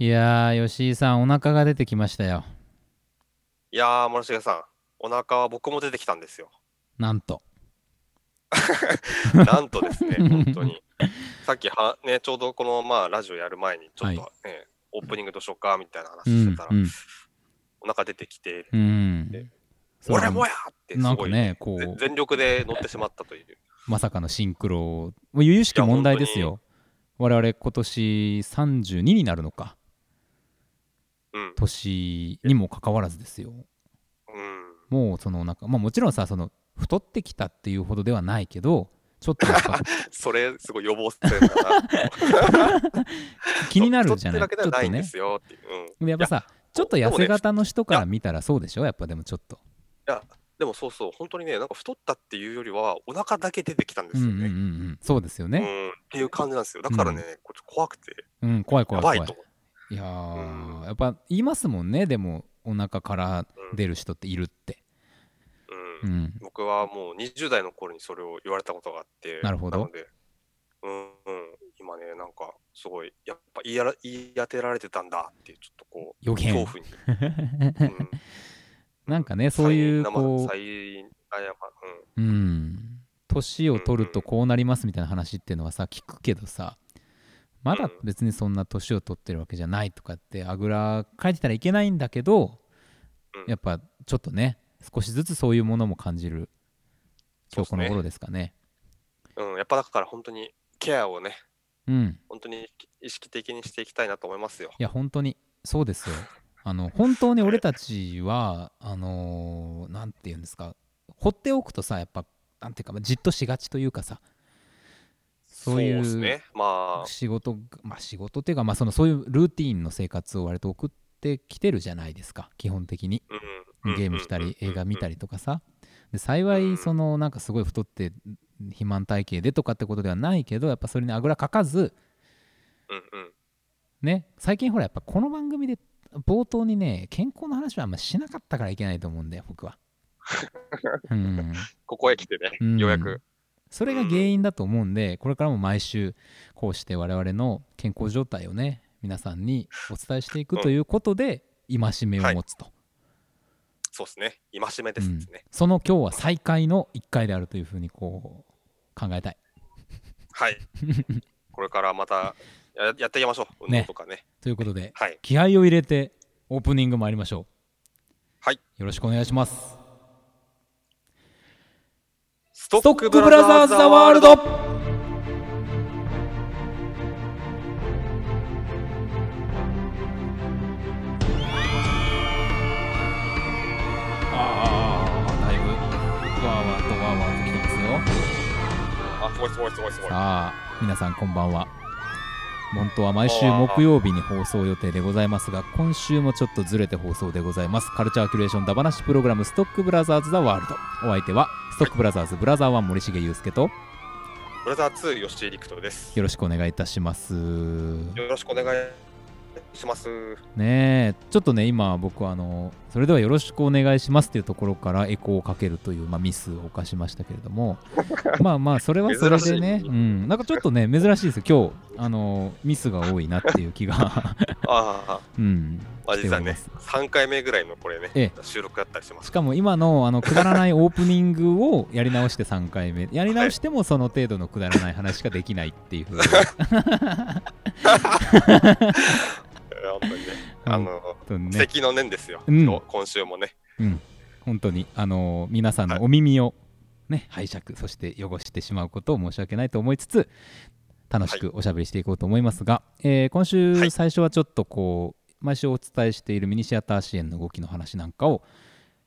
いやー、吉井さん、お腹が出てきましたよ。いやー、森重さん、お腹は僕も出てきたんですよ。なんと。なんとですね、本当に。さっきは、ね、ちょうどこの、まあ、ラジオやる前に、ちょっと、ねはオープニングどうしようかみたいな話うんしてたら、うんお腹出てきて、うん俺もやってすごい、なんかね、こぜう、全力で乗ってしまったという。まさかのシンクロ。もう由々しき問題ですよ。我々今年32になるのか。うん。年にもかかわらずですよ。うん。もうそのなんか、まあもちろんさ、その太ってきたっていうほどではないけど、ちょっとやっぱ それ、すごい予防してるんだな。気になるじゃない？ちょっとね。う。うん。やっぱさ、ちょっと痩せ型の人から見たらそうでしょ？やっぱでもちょっと。でもそうそう、本当にね、なんか太ったっていうよりは、お腹だけ出てきたんでうんうんうんうすよね。ん。そうですよね。うん、っていう感じなんですよ。だからね、こっち怖くて、うん、怖い怖い怖いいやー、うん。やっぱ言いますもんねでもお腹から出る人っているって、ううん。ん、僕はもう20代の頃にそれを言われたことがあって、なるほど。ので、うん、うん、今ね、なんかすごい、やっぱ言いやら言い当てられてたんだっていう、ちょっとこう、恐怖に。うん、なんかねそういう再こ再あやまううん。年を取るとこうなりますみたいな話っていうのはさ聞くけどさまだ別にそんな年を取ってるわけじゃないとかってあぐらかいてたらいけないんだけどうん。やっぱちょっとね少しずつそういうものも感じる今日この頃ですかね。うん、うん、やっぱだから本当にケアをね、うん。本当に意識的にしていきたいなと思いますよ。いや本当にそうですよ。あの本当に俺たちはあのーなんて言うんですか放っておくとさやっぱなんていうかまあじっとしがちというかさそういうね。まあ、仕事まあ仕事っていうかまあそのそういうルーティーンの生活を割と送ってきてるじゃないですか。基本的に。うん、ゲームしたり映画見たり。りとかさ。で幸いそのなんかすごい太って肥満体型でとかってことではないけどやっぱそれにあぐらかかずうんうん。ね。最近ほらやっぱこの番組で冒頭にね健康の話はあんましなかったからいけないと思うんだよ僕は。うん、ここへ来てね、うん。ようやく。それが原因だと思うんでこれからも毎週こうして我々の健康状態をね皆さんにお伝えしていくということで戒めを持つと、そうですね。戒めですうんね。その今日は再開の1回であるというふうにこう考えたいはい。これからまたややっていきましょう。運動とかね。ということではい。気合を入れてオープニング参りましょうはいよろしくお願いしますスストックブラザーズ・ザ・ワールド。ああだいぶわーわーとわーわーと来てますよ。あ、すごいすごいすごいすごい。さあ皆さんこんばんは。本当は毎週木曜日に放送予定でございますが今週もちょっとずれて放送でございます。カルチャーキュレーションダバナシプログラムストックブラザーズ・ザ・ワールド。お相手はストックブラザーズブラザー1森重裕介と。ブラザー2吉井陸斗です。よろしくお願いいたします。よろしくお願いします。ねえちょっとね今僕はあのそれではよろしくお願いしますっていうところからエコーをかけるという、まあ、ミスを犯しましたけれども。まあまあそれはそれでねうん。なんかちょっとね珍しいですよ。今日あのミスが多いなっていう気が。ああ、うん。まあ、実はね。しております、3回目ぐらいのこれね、え収録だったりします。しかも今のあのくだらないオープニングをやり直して3回目。やり直してもその程度のくだらない話しかできないっていう 本当にね、あの、ね関の念ですよ、うん。今週もね。うん、本当に、あのー皆さんのお耳を、ね、拝借、そして汚してしまうことを申し訳ないと思いつつ、楽しくおしゃべりしていこうと思いますが、えー今は週い。最初はちょっとこう、毎週お伝えしているミニシアター支援の動きの話なんかを、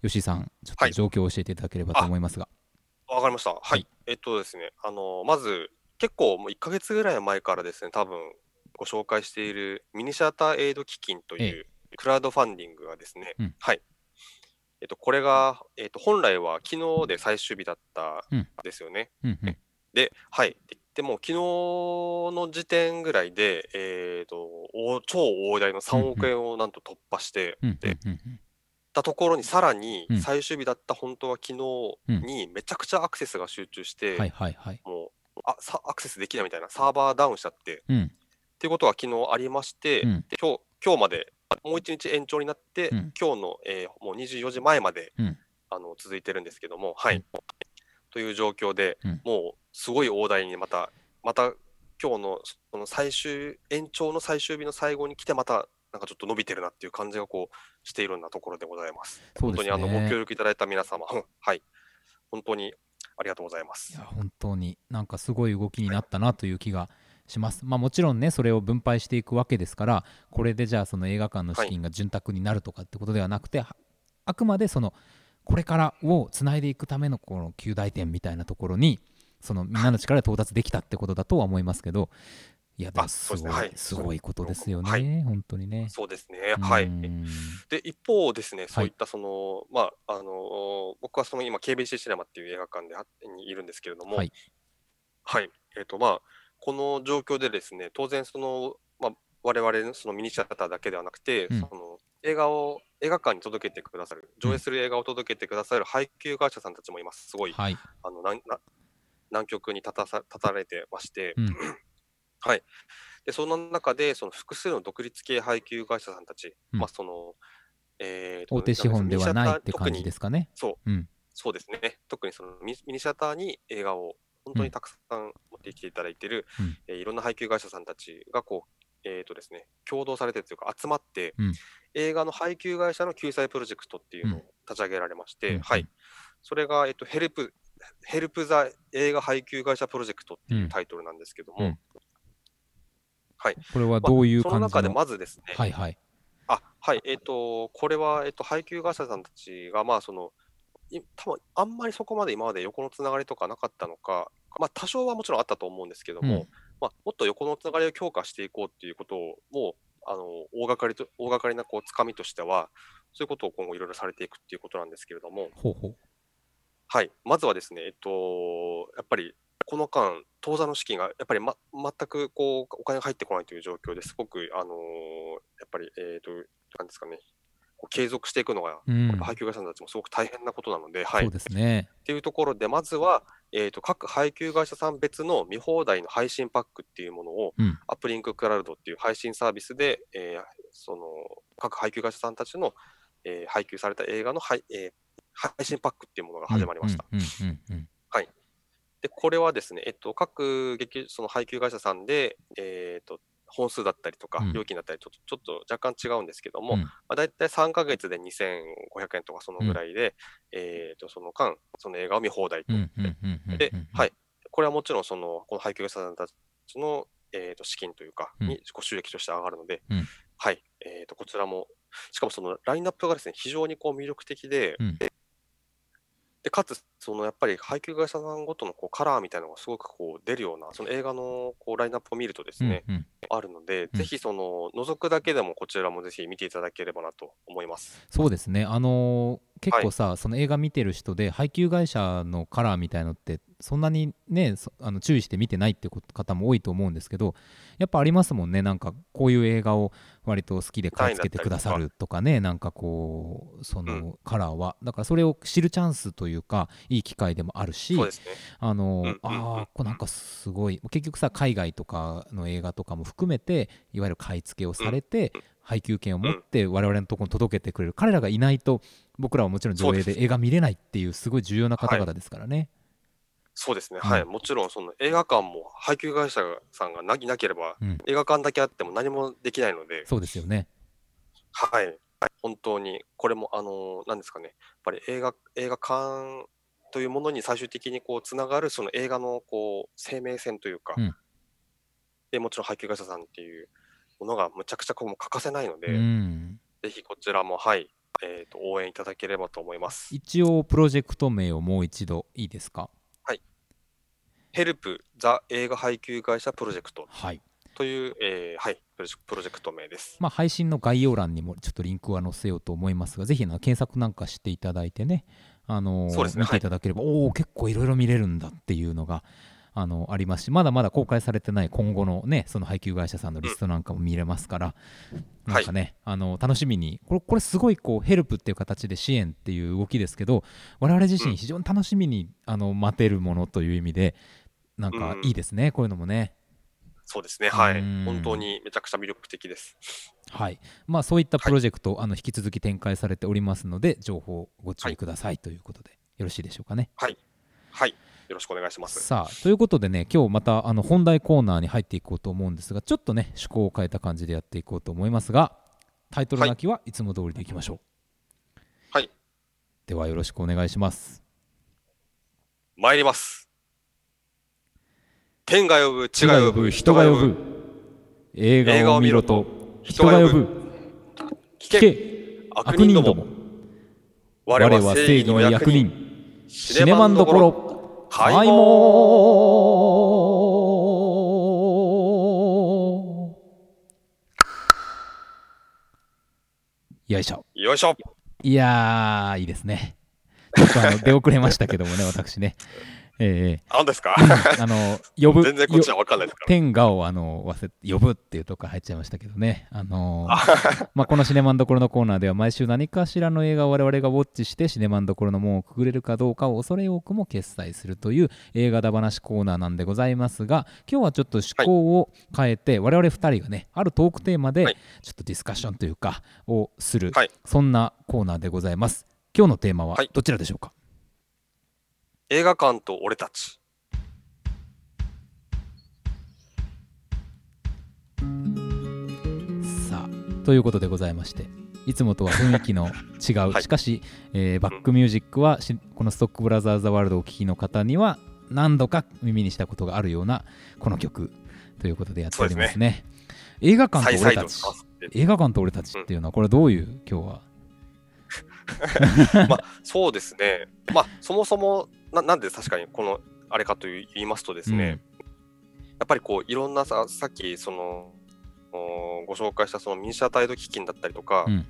吉井さん、ちょっとはい。状況を教えていただければと思いますが、わかりました。はい。はい。えっとですね、あの、まず、結構もう1ヶ月ぐらい前からですね、多分ご紹介しているミニシアターエイド基金というクラウドファンディングがですね、うん。はい。えっと、これが、えっと、本来は昨日で最終日だったうん。んですよね。うんうん。で、はい。ででも、昨日の時点ぐらいで、えっと、大超大台の3億円をなんと突破して、うんでたところにさらにうん。最終日だった本当は昨日にめちゃくちゃアクセスが集中して、はいはいはい。もうあさアクセスできないみたいなサーバーダウンしちゃってっうんていうことが昨日ありまして、うんで今日今日まで、もう一日延長になって、うん今日の、えーもう24時前まで、うんあの続いてるんですけども、はい。うんという状況で、うんもうすごい大台にまた、また今日のその最終、延長の最終日の最後に来て、またなんかちょっと伸びてるなっていう感じがこうしているようなところでございます。すね本当にあのご協力いただいた皆様、はい。本当にありがとうございますいや。本当になんかすごい動きになったなという気がします。まあもちろんねそれを分配していくわけですからこれでじゃあその映画館の資金が潤沢になるとかってことではなくて、はあくまでそのこれからをつないでいくためのこの旧大点みたいなところにそのみんなの力で到達できたってことだとは思いますけどいやでもあすごいねはいすごいことですよね、はい本当にね。そうですね。はい。うんで、一方ですね、そういったその、まあ、あの僕はその今、KBC シネマっていう映画館であにいるんですけれども、はいはい。えっ、と、まあ、この状況でですね、当然、その、まあ、我々のそのミニシアターだけではなくて、うんその映画を映画館に届けてくださる、上映する映画を届けてくださる配給会社さんたちもいます。すごい、はい、あのなんな南極に立たさ立たれてまして、うん はい。で、その中で、その複数の独立系配給会社さんたち、うんまあ、その、えーと大手資本ではないって感じですかね。そう、うんそうですね。特にそのミミニシアターに映画を本当にたくさん持ってきていただいている、うん。えーいろんな配給会社さんたちがこう、えーとですね、共同されてというか集まって、うん。映画の配給会社の救済プロジェクトっていうのを立ち上げられまして、うん。はい。それが、えっと、 Help、Help The 映画配給会社プロジェクトっていうタイトルなんですけども、うん。はい。これはどういうその中でまずですね、はいはい。あはい、えっ、と、これは、えっ、と、配給会社さんたちが、まあ、その、い多分あんまりそこまで今まで横のつながりとかなかったのか、まあ、多少はもちろんあったと思うんですけども、うん。まあ、もっと横のつながりを強化していこうっていうことを、もう、あの、大掛かりと、大掛かりな、こう、つかみとしては、そういうことを今後いろいろされていくっていうことなんですけれども、ほうほう。はい、まずはですね、えっと、やっぱり、この間、当座の資金がやっぱり、ま、全くこうお金が入ってこないという状況ですごく、あのーやっぱり、えっ、と、なんですかね、継続していくのが、うん。配給会社さんたちもすごく大変なことなので、はい。そうっですね。ていうところで、まずは、えっ、と、各配給会社さん別の見放題の配信パックっていうものを、うん。アップリンククラウドっていう配信サービスで、えーその、各配給会社さんたちの、えー配給された映画の、はいえー配信パックっていうものが始まりました。うん。うん。うん。うん。で、これはですね、えっと、各劇、その配給会社さんで、えっと、本数だったりとかうん、料金だったりと、ちょっと若干違うんですけども、うん。まあ、大体3ヶ月で2500円とかそのぐらいで、えっと、その間、その映画を見放題と。うんうんうんうんうんで、はい。これはもちろん、その、この配給会社さんたちの、えっと、資金というか、うん。に、ご収益として上がるので、うん。はい。えっと、こちらも、しかもそのラインナップがですね、非常にこう魅力的で、うんで、かつ、そのやっぱり配給会社さんごとのこうカラーみたいなのがすごくこう出るような、その映画のこうラインナップを見るとですね、うんうんあるので、うんぜひその覗くだけでもこちらもぜひ見ていただければなと思います。そうですね。あのー結構さ、その映画見てる人で配給会社のカラーみたいのってそんなにねそあの注意して見てないってこと方も多いと思うんですけどやっぱありますもんね。なんかこういう映画を割と好きで買い付けてくださるとかね。なんかこうその、うん。カラーは。だからそれを知るチャンスというかいい機会でもあるし。あのああこれなんかすごい結局さ海外とかの映画とかも含めていわゆる買い付けをされて、配給権を持って我々のところに届けてくれる、彼らがいないと僕らはもちろん上映で映画見れないっていうすごい重要な方々ですからね。そうですね。うんはい。もちろんその映画館も配給会社さんがななければ、うん映画館だけあっても何もできないので、そうですよね。はい。本当に、これも、あの、なんですかね、やっぱり映画、映画館というものに最終的にこう、つながる、その映画の、こう、生命線というか、うんで、もちろん配給会社さんっていうものがむちゃくちゃこう欠かせないので、うん、ぜひこちらも、はい、えっ、と、応援いただければと思います。一応プロジェクト名をもう一度いいですか？ヘルプ・ザ・映画配給会社プロジェクトはい。という、えーはい、プロジェクト名です。まあ、配信の概要欄にもちょっとリンクは載せようと思いますがぜひな検索なんかしていただいてね、あのーね見ていただければ、おお結構いろいろ見れるんだっていうのがあのありますしまだまだ公開されてない今後のねその配給会社さんのリストなんかも見れますから、なんかね、あの楽しみにこれこれすごいこうヘルプっていう形で支援っていう動きですけど我々自身非常に楽しみにあの待てるものという意味でなんかいいですね、こういうのもね。そうですね、はいうん。本当にめちゃくちゃ魅力的です。はいまあそういったプロジェクト、あの引き続き展開されておりますので情報ご注意くださいということで、よろしいでしょうかねはい。はい。よろしくお願いします。さあということでね今日またあの本題コーナーに入っていこうと思うんですがちょっとね趣向を変えた感じでやっていこうと思いますがタイトルなきはい。つも通りでいきましょう。はい。ではよろしくお願いします。参ります。天が呼ぶ、地が呼ぶ、人が呼ぶ。映画を見ろと人が呼ぶ。聞聞け、け悪悪人ども。我我は正義の役人。シシネマンどころ開開門門よいしょ。よいしょ。いやーいいですね。ちょっとあの出遅れましたけどもね私ねええ何ですか？あの呼ぶ 全然こっちは分かんないですか？ら。天下をあの忘れ呼ぶっていうとこ入っちゃいましたけどね、あのー まあ、このシネマンどころのコーナーでは毎週何かしらの映画を我々がウォッチしてシネマンどころの門をくぐれるかどうかを恐れ多くも決済するという映画だ話コーナーなんでございますが今日はちょっと趣向を変えて、我々2人がねあるトークテーマではい。ちょっとディスカッションというかをする、はい。そんなコーナーでございます。今日のテーマははい。どちらでしょうか、映画館と俺たち。さあということでございましていつもとは雰囲気の違う、はい。しかし、えーバックミュージックはしこのストックブラザーズ・ザ・ワールドをお聴きの方には何度か耳にしたことがあるようなこの曲ということでやっておりますね。映画館と俺たち。映画館と俺たちっていうのはこれどういう今日は？まあ、そうですね。まあ、そもそも、ななんで確かにこの、あれかと言いますとですね、やっぱりこう、いろんなさ、さっき、その、おご紹介したそのミニシアタイド基金だったりとか、うん。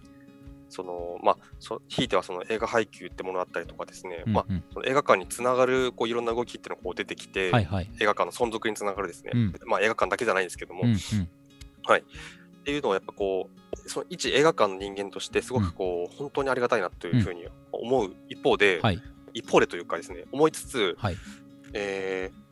その、まあ、そひいてはその映画配給ってものだったりとかですね、うんまあ、うんその映画館につながるこういろんな動きっていうのがこう出てきて、はいはい。映画館の存続につながるですね、うん。まあ、映画館だけじゃないんですけども、うんうん。っていうのをやっぱこう、その一映画館の人間としてすごくこう、本当にありがたいなというふうに思う一方で、はい一方でというかですね、思いつつ、はい。えー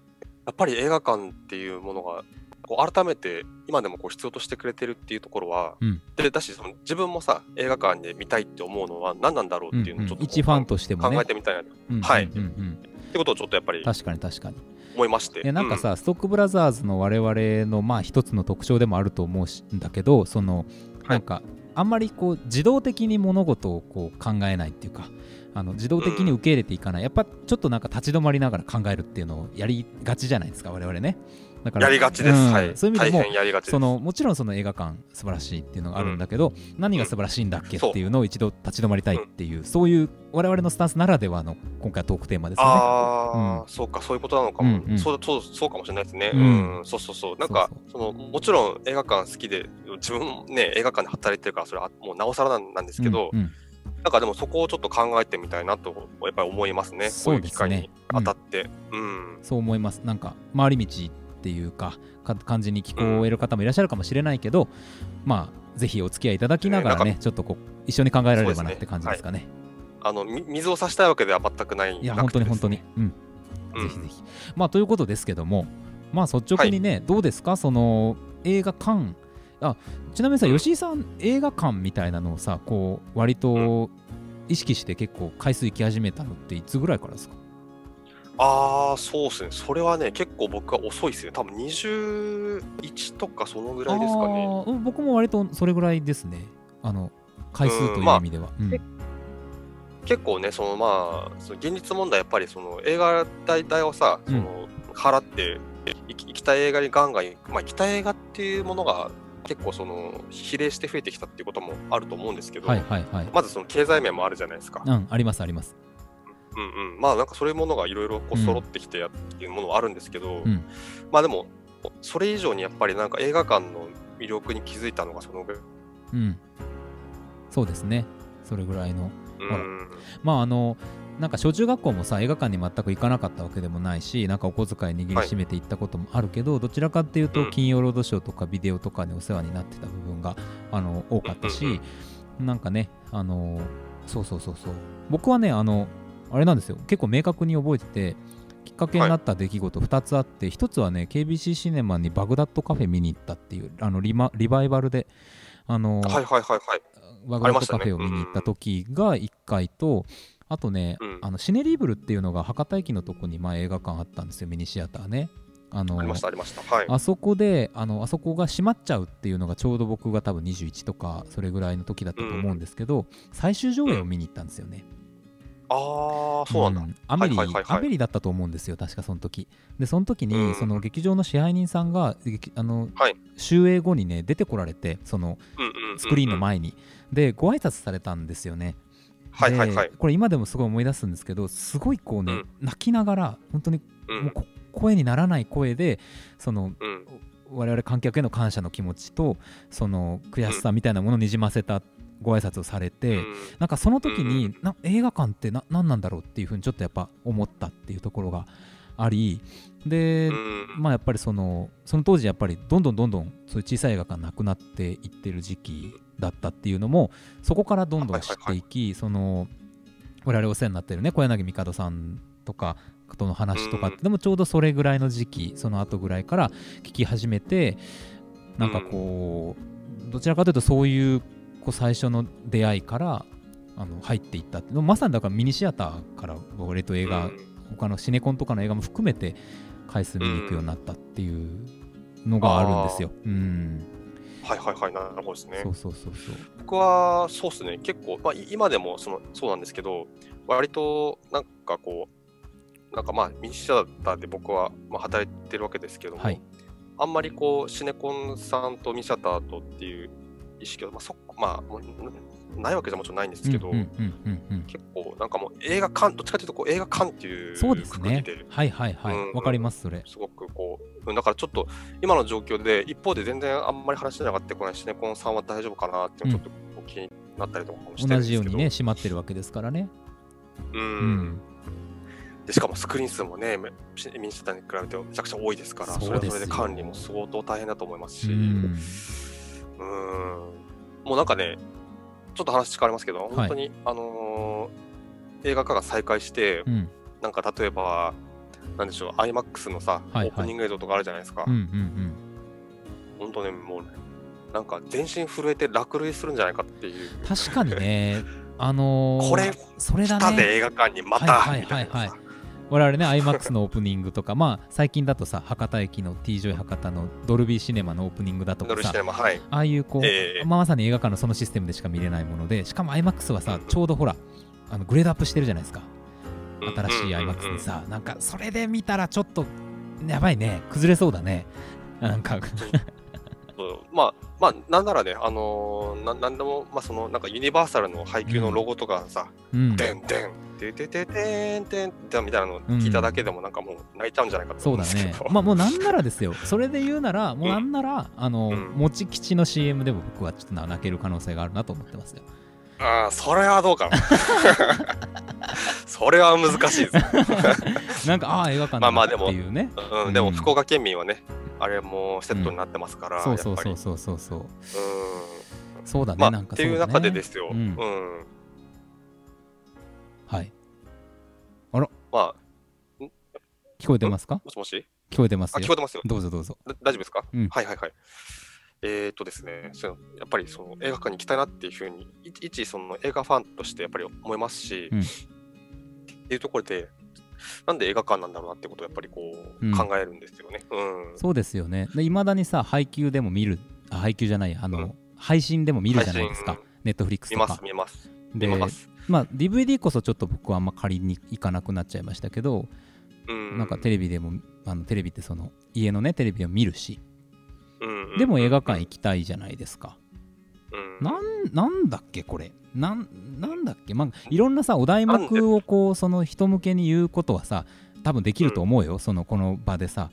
やっぱり映画館っていうものが、こう改めて今でもこう必要としてくれてるっていうところは、うん。でだしその自分もさ映画館で見たいって思うのは何なんだろううんっていうのをちょっとこう一ファンとしてもね。考えてみたいなっうんうん。はい。うんうんてことをちょっとやっぱり確かに確かに。思いまして。いやなんかさ、ストックブラザーズの我々のまあ一つの特徴でもあると思うんだけどそのはい。なんかあんまりこう自動的に物事をこう考えないっていうかあの自動的に受け入れていかない、やっぱちょっとなんか立ち止まりながら考えるっていうのをやりがちじゃないですか我々ね。だかうん、やりがちです、うん。はい。そういう意味でも。そのもちろんその映画館素晴らしいっていうのがあるんだけど、何が素晴らしいんだっけっていうのを一度立ち止まりたいっていう、そういう我々のスタンスならではの今回はトークテーマですよね。ああ、うん。そうか、そういうことなのかも、うんうん。そうそうそうかもしれないですね。ううん。ん、そうそうそう。なんかその、もちろん映画館好きで、自分もね、映画館で働いてるから、それはもうなおさらなんなんですけど、うんうんなんかでもそこをちょっと考えてみたいなと、やっぱり思いますね。そうですね当たって。うん。そう思います。なんか回り道っていうかか感じに聞こえる方もいらっしゃるかもしれないけど、まあぜひお付き合いいただきながらね、ちょっとこう一緒に考えられればなって感じですかね。あの、み水を差したいわけでは全くない。いやなくて本当に本当に。うん、うんぜひぜひ。まあということですけども、まあ率直にね、どうですか？その映画館あちなみにさ、うん吉井さん映画館みたいなのをさこう割と意識して結構回数行き始めたのっていつぐらいからですか？ああ、そうですね。それはね、結構僕は遅いですよ。多分21とかそのぐらいですかね。僕も割とそれぐらいですね。あの回数という意味では。うん結構ね、そのまあ、その現実問題、やっぱりその映画代代をさ、その払って行き、行きたい映画にガンガンまあ、行きたい映画っていうものが結構その比例して増えてきたっていうこともあると思うんですけど、はいはいはい。まずその経済面もあるじゃないですか。うん、ありますあります。うんうん、まあなんかそういうものがいろいろこううん揃ってきてやっていうものはあるんですけど、うんまあでも、それ以上にやっぱりなんか映画館の魅力に気づいたのがそのぐらい。うん。そうですね。それぐらいの。うんまああの、なんか小中学校もさ映画館に全く行かなかったわけでもないしなんかお小遣い握りしめて行ったこともあるけど、どちらかっていうとうん。金曜ロードショーとかビデオとかにお世話になってた部分があの多かったし、なんかねあのそうそうそうそう。僕はねあのあれなんですよ。結構明確に覚えててきっかけになった出来事2つあって、1つはね KBC シネマにバグダッドカフェ見に行ったっていうあのリマリバイバルであの、はいはいはいはい。バグダッドカフェを見に行った時が1回と、あとね、うん。あのシネリーブルっていうのが博多駅のとこに前映画館あったんですよミニシアターね。あのありましたありました。はい。あそこであのあそこが閉まっちゃうっていうのがちょうど僕が多分21とかそれぐらいの時だったと思うんですけど、最終上映を見に行ったんですよね、ああ、そうなんだ。ん。アメリ、はいはいアメリだったと思うんですよ確かその時。でその時に、うん。その劇場の支配人さんが劇あの、はい。終映後にね出てこられてそのうんうんうん。スクリーンの。前に、でご挨拶されたんですよねはいはいはい。で。これ今でもすごい思い出すんですけどすごいこうね、うん。泣きながら本当にうん。もうこ声にならない声でそのうん。我々観客への感謝の気持ちとその悔しさみたいなものをにじませたご挨拶をされて、うん。なんかその時に、うんな映画館ってな何なんだろうっていうふうにちょっとやっぱ思ったっていうところがありで、うん。まあやっぱりそのその当時やっぱりどんどんどんどんそういう小さい映画館なくなっていってる時期だったっていうのもそこからどんどん知っていき、その我々お世話になってるね小柳帝さんとかとの話とかって、うんでもちょうどそれぐらいの時期その後ぐらいから聞き始めてなんかこう、どちらかというとそういうこう最初の出会いからあの入っていったっまさにだからミニシアターから割と映画、うん。他のシネコンとかの映画も含めて回数見に行くようになったっていうのがあるんですよ。うん、はいはいはい、なるほどですねそ。うそうそうそう。僕はそうですね、結構、まあ、い今でもそのそうなんですけど、割となんかこう、なんかまあ、ミニシアターで僕はまあ働いてるわけですけども、はいあんまりこう、シネコンさんとミニシアターとっていう意識は、まあそまあ、もうないわけじゃもちろんないんですけど、結構なんかもう映画館、どっちかというとこう映画館っていうそうですね。はいはいはい。わ、うんかります、それ。すごだからちょっと今の状況で、一方で全然あんまり話しながってこないシネコンさんは大丈夫かなっていうのちょっとこう気になったりとかもしてる同んですけどじようにね、閉まってるわけですからね。うんうん。でしかもスクリーン数もね、めミニシアターに比べてめちゃくちゃ多いですから、それはそれで管理も相当大変だと思いますし、ううんん。もうなんかね、ちょっと話変わりますけど、本当に、あのー映画化が再開して、うん。なんか例えば、なんでしょう、IMAX のさ、はいはいオープニング映像とかあるじゃないですか。うんうん本当ね、もうね、なんか全身震えて落涙するんじゃないかっていう。うん。確かにね、あのーこれ、それだ来たでね。映画館にまた、はいはいはいはい我々ね、IMAX のオープニングとか、まあ、最近だとさ、博多駅の T ジョイ博多のドルビーシネマのオープニングだとかさはい。ああいうこう、ええまあ、まさに映画館のそのシステムでしか見れないもので、しかも IMAX はさ、ちょうどほら、あのグレードアップしてるじゃないですか。新しい IMAX にさ、なんかそれで見たらちょっとやばいね、崩れそうだね。なんか、そうまあ、まあ、なんならね、あのーななんでも、まあ、その、なんかユニバーサルの配給のロゴとかさ、うん、てんてん、ててててんてんてんみたいなの聞いただけでも、なんかもう泣いちゃうんじゃないかとそうだ思うんですけど。ね。まあもうなんならですよ、それで言うなら、もうなんなら、あの、うんもち吉の CM でも僕はちょっと泣ける可能性があるなと思ってますよ。ああ、それはどうかな。それは難しいです。なんか、ああ、映画館だなまあまあでもっていうね。うん、でもうん福岡県民はね、あれもセットになってますから、そうそう。そうそうそうそう。うんそうだね、まあ、なんかっていう中でですよ。ううんん。はい。まあ、聞こえてますか？もしもし？聞こえてますあ、聞こよ。えてますよ。どうぞどうぞ。だ大丈夫ですか、うんはいはいはい。えー、とですね、そのやっぱりその映画館に行きたいなっていうふうに、い一その映画ファンとしてやっぱり思いますし、うんっていうところで、なんで映画館なんだろうなってことをやっぱりこう、うん考えるんですよね。うん。そうですよね。いまだにさ、配給でも見る、あ配給じゃない、あの、うん配信でも見るじゃないですか配。ネットフリックスとか見ます、。見ます。ます。まあ、DVD こそちょっと僕はあんま借りに行かなくなっちゃいましたけど、うん。なんかテレビでも、あのテレビってその家のね、テレビを見るし、うんでも映画館行きたいじゃないですか。うん。なんなんだっけ、これ。なんなんだっけ、まあ、いろんなさ、お題目をこう、その人向けに言うことはさ、多分できると思うよ、そのこの場でさ。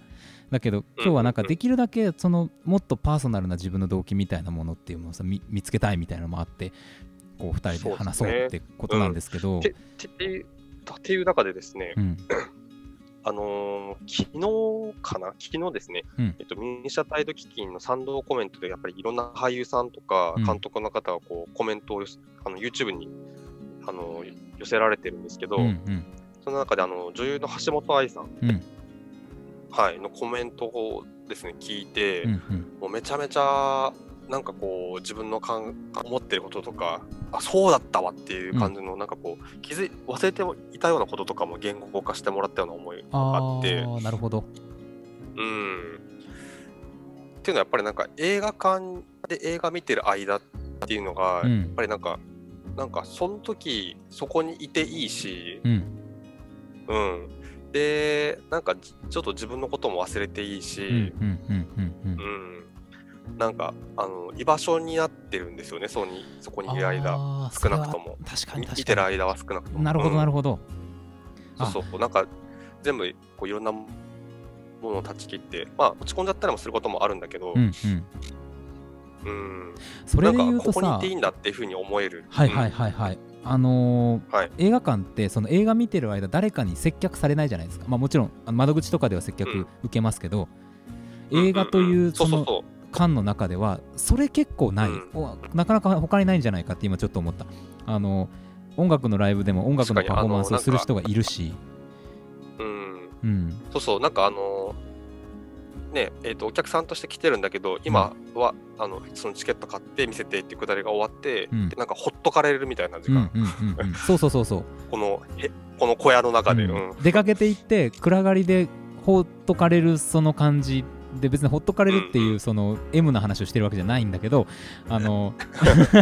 だけど今日はなんかできるだけそのもっとパーソナルな自分の動機みたいなものっていうのをさ見見つけたいみたいなのもあってこう2人で話そうってことなんですけど。ててていうっていう中でですね、うん あのー昨日かな？昨日ですね、うん。えっと、ミニシャタイド基金の賛同コメントで、やっぱりいろんな俳優さんとかうん。監督の方がこうコメントをあの YouTube にあの寄せられてるんですけど、うんうん。そその中であの女優の橋本愛さん、うん。はい、のコメントをですね聞いて、うんうん。もうめちゃめちゃなんかこう自分のかん思ってることとかあそうだったわっていう感じの、なんかこう気づい忘れていたようなこととかも言語化してもらったような思いがああって。ーなるほど。うん。っていうのはやっぱりなんか映画館で映画見てる間っていうのが、やっうんぱりなんかなんかその時そこにいていいし、うん。うん、でなんかじちょっと自分のことも忘れていいし、うんなんかあの居場所になってるんですよねそこにそこにいる間。少なくとも。確かに確かに。見てる間は少なくとも。なるほどなるほほど、ど、そうそうなんか全部こういろんなものを断ち切ってまあ落ち込んじゃったりもすることもあるんだけど、うんうん。うん。それで言うとさ。こにいていいんだっていうふうに思える。はいはいはいはい、あのーはい。映画館ってその映画見てる間誰かに接客されないじゃないですか。まあもちろん窓口とかでは接客うん。受けますけど、うん映画といんうそうのそそうそう館の中ではそれ結構ない、なかなか他にないんじゃないかって今ちょっと思った。あの音楽のライブでも音楽のパフォーマンスをする人がいるし。うん。うん。そうそうなんかあのねえー、とお客さんとして来てるんだけど今は、あのそのチケット買って見せてっていうくだりが終わって、うん。でなんかほっとかれるみたいな時間、うんうんうんうん。そうそうそうそう。このへこの小屋の中で、ううん。ん出かけていって暗がりでほっとかれるその感じで別にほっとかれるってうんいうその M な話をしてるわけじゃないんだけどあの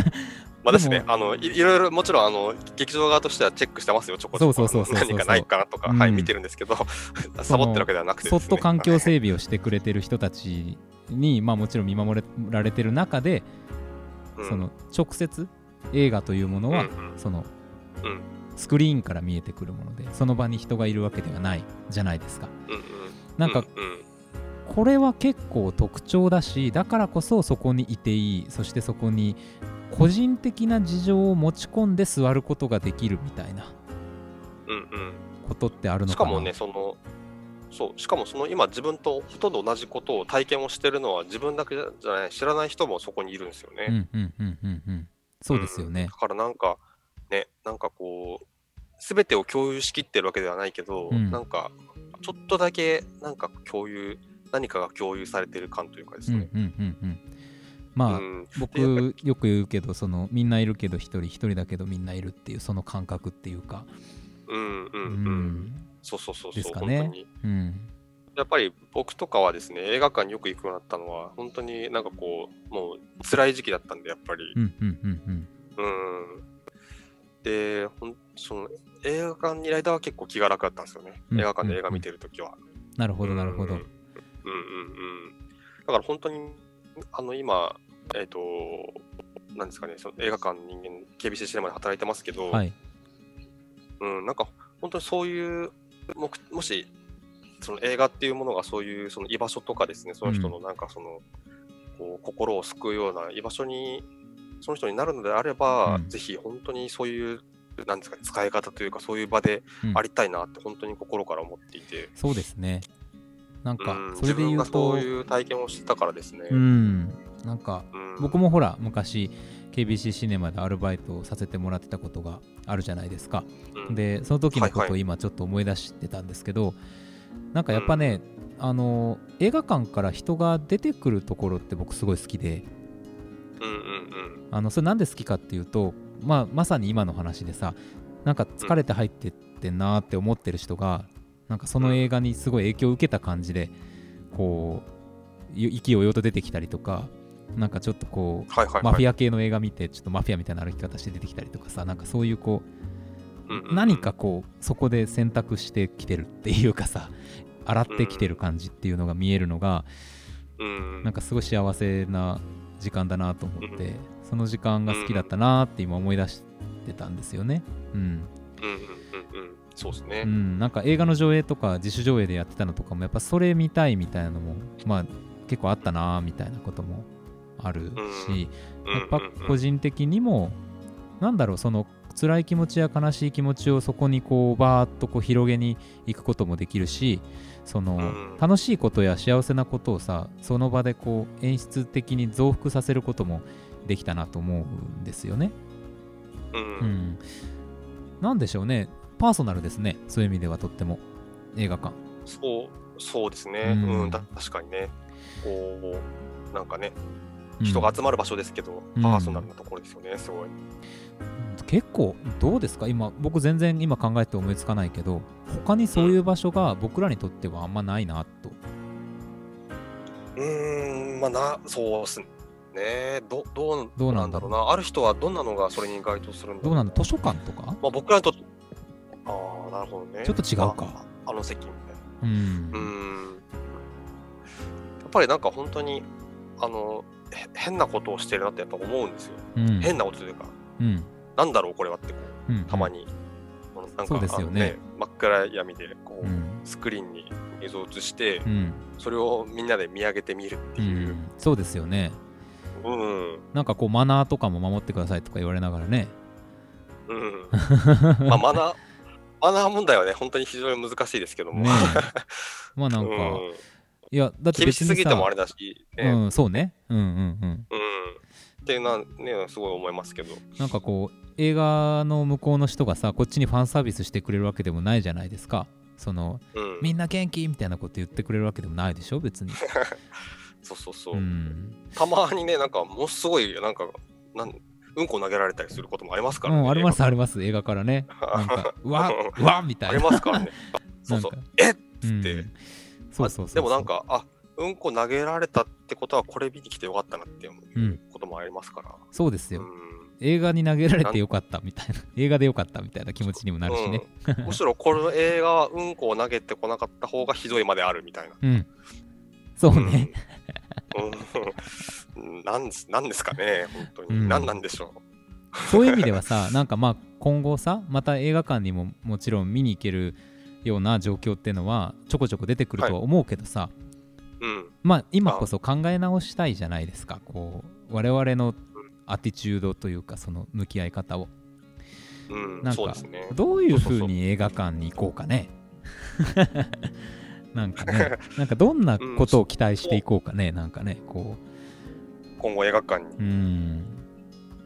まあですね。あのいいろいろもちろんあの劇場側としてはチェックしてますよ。ちょこちょこそうそうそうそうそう。何かないかなとか、うん。はい見てるんですけど サボってるわけではなくてね。そっと環境整備をしてくれてる人たちにまあもちろん見守られてる中でうん。その直接映画というものはうんうん。そのうん。スクリーンから見えてくるものでその場に人がいるわけではないじゃないですか。うんうん。なんかうんうんこれは結構特徴だしだからこそそこにいていい。そしてそこに個人的な事情を持ち込んで座ることができるみたいなうんうん。ことってあるのかな？しかもね、その、そう、しかもその今自分とほとんど同じことを体験をしてるのは自分だけじゃない、知らない人もそこにいるんですよね。うんうんうんうん。うんそうですよね。ん。だからなんか、ね、なんかこう、すべてを共有しきってるわけではないけど、うん。なんか、ちょっとだけなんか共有、何かが共有されてる感というかですね。うんうんうんうんまあ、うん僕よく言うけどそのみんないるけど一人一人だけどみんないるっていうその感覚っていうかううんうんうん。そうそうそうそう、ですかね。うんやっぱり僕とかはですね、映画館によく行くようになったのは、本当になんかこう、もう辛い時期だったんで、やっぱり。うんうんうんうんうん。で、ほんその映画館にいる間は結構気が楽だったんですよね。うん映画館で映画見てるときは。なるほどなるほどうんうんうんうん。だから本当に、あの今、えっ、と、なんですかね、その映画館人間、KBC シネマで働いてますけど、はい。うん、なんか本当にそういう、ももし、その映画っていうものがそういうその居場所とかですね、その人のなんかその、こう心を救うような居場所に、その人になるのであれば、うん。ぜひ本当にそういう、なんですかね、使い方というか、そういう場でうんありたいなって本当に心から思っていて、そうですねなんかうん、それで言う自分がそとういう体験をしてたからですね。うん。なんかうん。僕もほら昔 KBC シネマでアルバイトをさせてもらってたことがあるじゃないですか。うん。でその時のこはいはい。とを今ちょっと思い出してたんですけど、なんかやっぱね、あの映画館から人が出てくるところって僕すごい好きで。うんうんうん。あのそれなんで好きかっていうと、まあ、まさに今の話でさなんか疲れて入ってってんなーって思ってる人がなんかその映画にすごい影響を受けた感じでこうい意気揚々と出てきたりとかなんかちょっとこうはいはいはい。マフィア系の映画見てちょっとマフィアみたいな歩き方して出てきたりとかさなんかそういうこうんうんううん。何かこうそこで選択してきてるっていうかさ洗ってきてる感じっていうのが見えるのがうんなんかすごい幸せな時間だなと思ってその時間が好きだったなって今思い出してたんですよね。うん、うんうんうんうんそうですね。うん、なんか映画の上映とか自主上映でやってたのとかもやっぱそれ見たいみたいなのもまあ結構あったなみたいなこともあるし、やっぱ個人的にもなんだろうその辛い気持ちや悲しい気持ちをそこにこうバーッとこう広げに行くこともできるしそのうん。楽しいことや幸せなことをさその場でこう演出的に増幅させることもできたなと思うんですよね。うん。うん、なんでしょうねパーソナルですね。そういう意味ではとっても。映画館。そう、そうですね。うん。うん、た確かにね。こう、なんかね、うん。人が集まる場所ですけど、うん。パーソナルなところですよね、すごい。結構どうですか？今僕全然今考えて思いつかないけど他にそういう場所が僕らにとってはあんまないなと。うーん、まあな、そうっすね。どどうどうなんんだろうな。ある人はどんなのがそれに該当するんだろどうなんだ？図書館とか？まあ、僕らにとって、ああ、なるほどね。ちょっと違うか。ああの席みたいうな。ん。うーん。やっぱりなんか本当に、あの、へ変なことをしてるなってやっぱ思うんですよ。うん。変なことというか、うん。なんだろうこれはってこう、うんたまに、なんかそうですよね。あの真っ暗闇でこう、うん。スクリーンに映像を映して、うん。それをみんなで見上げてみるってういう、ん。そうですよね。うん、うん、なんかこうマナーとかも守ってくださいとか言われながらね。まあマナー、マナー問題はね、本当に非常に難しいですけども、ねえ。まあなんか、うん、いやだって厳しすぎてもあれだし、ね、うんそうね。うんうんうん。うん、っていうのはね、すごい思いますけど、なんかこう映画の向こうの人がさこっちにファンサービスしてくれるわけでもないじゃないですか。そのうん、みんな元気？みたいなこと言ってくれるわけでもないでしょ？別に。そうそうそう、うん、たまにね、なんかものすごい、なんか、なんうんこ投げられたりすることもありますからね。うん、あります映あります映画からね。画 なんかうわうわみたありいなますからね。そうそう。えっ？うん。てそうそうそうそう。でもなんか、あうんこ投げられたってことは、これ見に来てよかったなっていううんこともありますから。そうですよ、うん。映画に投げられてよかったみたいな。映画でよかったみたいな気持ちにもなるしね。う。んむしろこの映画はうんこを投げてこなかった方がひどいまであるみたいな。うん、そうね、うん。うん、なん。ですなんですかね、本当に。うん。何なんでしょそういう意味ではさ なんかまあ今後さまた映画館にももちろん見に行けるような状況っていうのはちょこちょこ出てくるとは思うけどさ、う。うん。まあ今こそ考え直したいじゃないですかこう我々のアティチュードというかその向き合い方を。うん、なんかね。どういうそうに映画館に行こうかねなんかね なんかどんなことを期待していこうかねなんかねこ今後映画館に。ううん。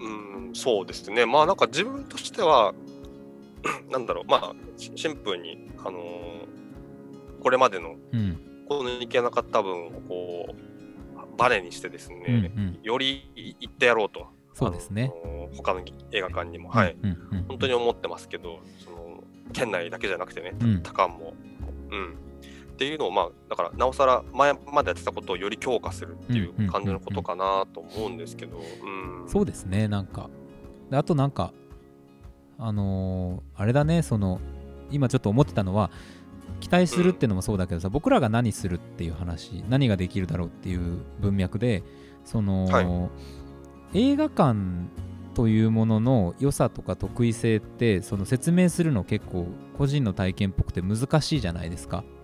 うん、そうですね。まあなんか自分としては、なんだろう、まあシシンプルに、あのーこれまでのうん。このいけなかった分をこう、バネにしてですうんうね、ん。より行ってやろうと。そうですね。あのー他の映画館にも、はい。うんうん。本当に思ってますけど、その、県内だけじゃなくてね、うん。他間も、うん。っていうのを、まあ、だから、なおさら前までやってたことをより強化するっていう感じのことかなと思うんですけど、うん。そうですねなんか。であとなんかあのーあれだねその今ちょっと思ってたのは期待するってのもそうだけどさ、僕らが何するっていう話何ができるだろうっていう文脈でその、は映画館というものの良さとか得意性ってその説明するの結構個人の体験っぽくて難しいじゃないですか。うん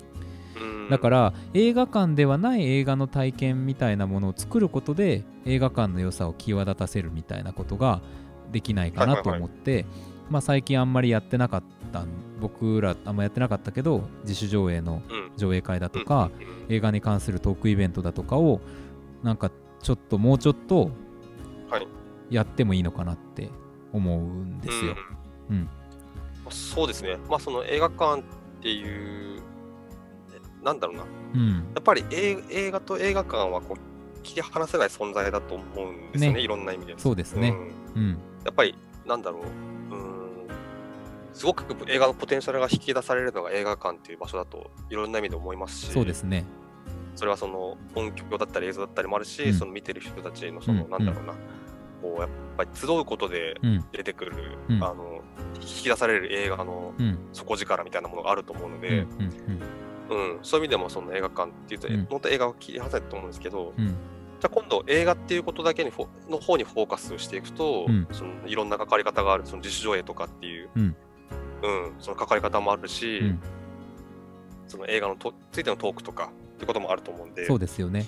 だから映画館ではない映画の体験みたいなものを作ることで映画館の良さを際立たせるみたいなことができないかなと思って、まあ、最近あんまりやってなかった僕らあんまやってなかったけど自主上映のうん。上映会だとか、うん。うん映画に関するトークイベントだとかをなんかちょっともうちょっとはい。やってもいいのかなって思うんですよ。うん。まあそうですね。まあその映画館っていう、えなんだろうな。うん。やっぱり映映画と映画館はこう切り離せない存在だと思うんですよね、ね。いろんな意味で。そうですね。うん。うん。やっぱり、なんだろう。うーん。すごく映画のポテンシャルが引き出されるのが映画館っていう場所だといろんな意味で思いますし、そうですね。それはその音響だったり映像だったりもあるし、うん。その見てる人たちのその、うん。なんだろうな、こうやっぱり集うことでうん。出てくる、うん。あの引き出される映画のうん。底力みたいなものがあると思うのうん。で、うん。うんそういう意味でもその映画館っていうと、うん。本当映画を切り離せると思うんですけど、うん。じゃあ今度映画っていうことだけにフォの方にフォーカスしていくと、うん。そのいろんな関わり方がある、その自主上映とかっていう、うん。うん。その関わり方もあるし、うん。その映画のとついてのトークとかっていうこともあると思うんで、そうですよね。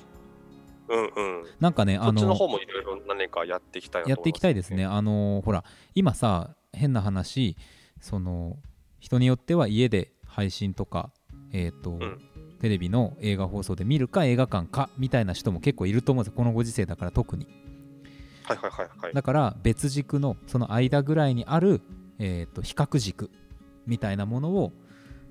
うんうん。なんかね、あのそっちの方もいろいろ何かやっていきたいなと思やっていきたいですね。。あのほら、今さ、変な話、その人によっては家で配信とか、えっ、と、んテレビの映画放送で見るか映画館かみたいな人も結構いると思うんですよ。このご時世だから特に。はいはいはいはい。だから別軸のその間ぐらいにある、えー、と比較軸みたいなものを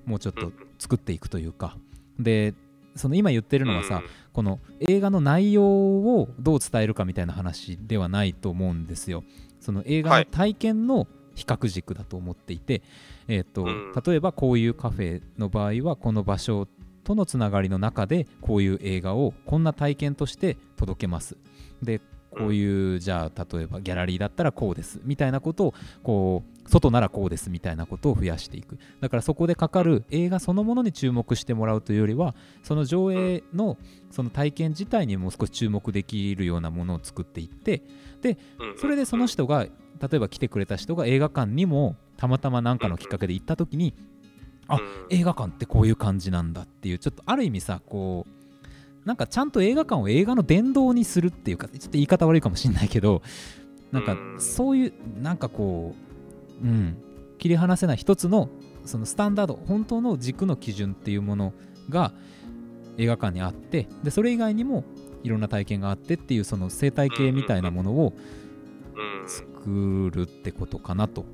もうちょっと作っていくというかでその今言ってるのはさ、この映画の内容をどう伝えるかみたいな話ではないと思うんですよ。その映画の体験の比較軸だと思っていて、えーとうん。例えばこういうカフェの場合はこの場所とのつながりの中でこういう映画をこんな体験として届けます。でこういうじゃあ例えばギャラリーだったらこうですみたいなことをこう外ならこうですみたいなことを増やしていく。だからそこでかかる映画そのものに注目してもらうというよりはその上映のその体験自体にもう少し注目できるようなものを作っていってそれでその人が例えば来てくれた人が映画館にもたまたま何かのきっかけで行った時にあ映画館ってこういう感じなんだっていうちょっとある意味さこうなんかちゃんと映画館を映画の殿堂にするっていうかちょっと言い方悪いかもしれないけどなんかうんそういうなんかこううん切り離せない一つのそのスタンダード本当の軸の基準っていうものが映画館にあってでそれ以外にもいろんな体験があってっていうその生態系みたいなものをうん。作るってことかなと。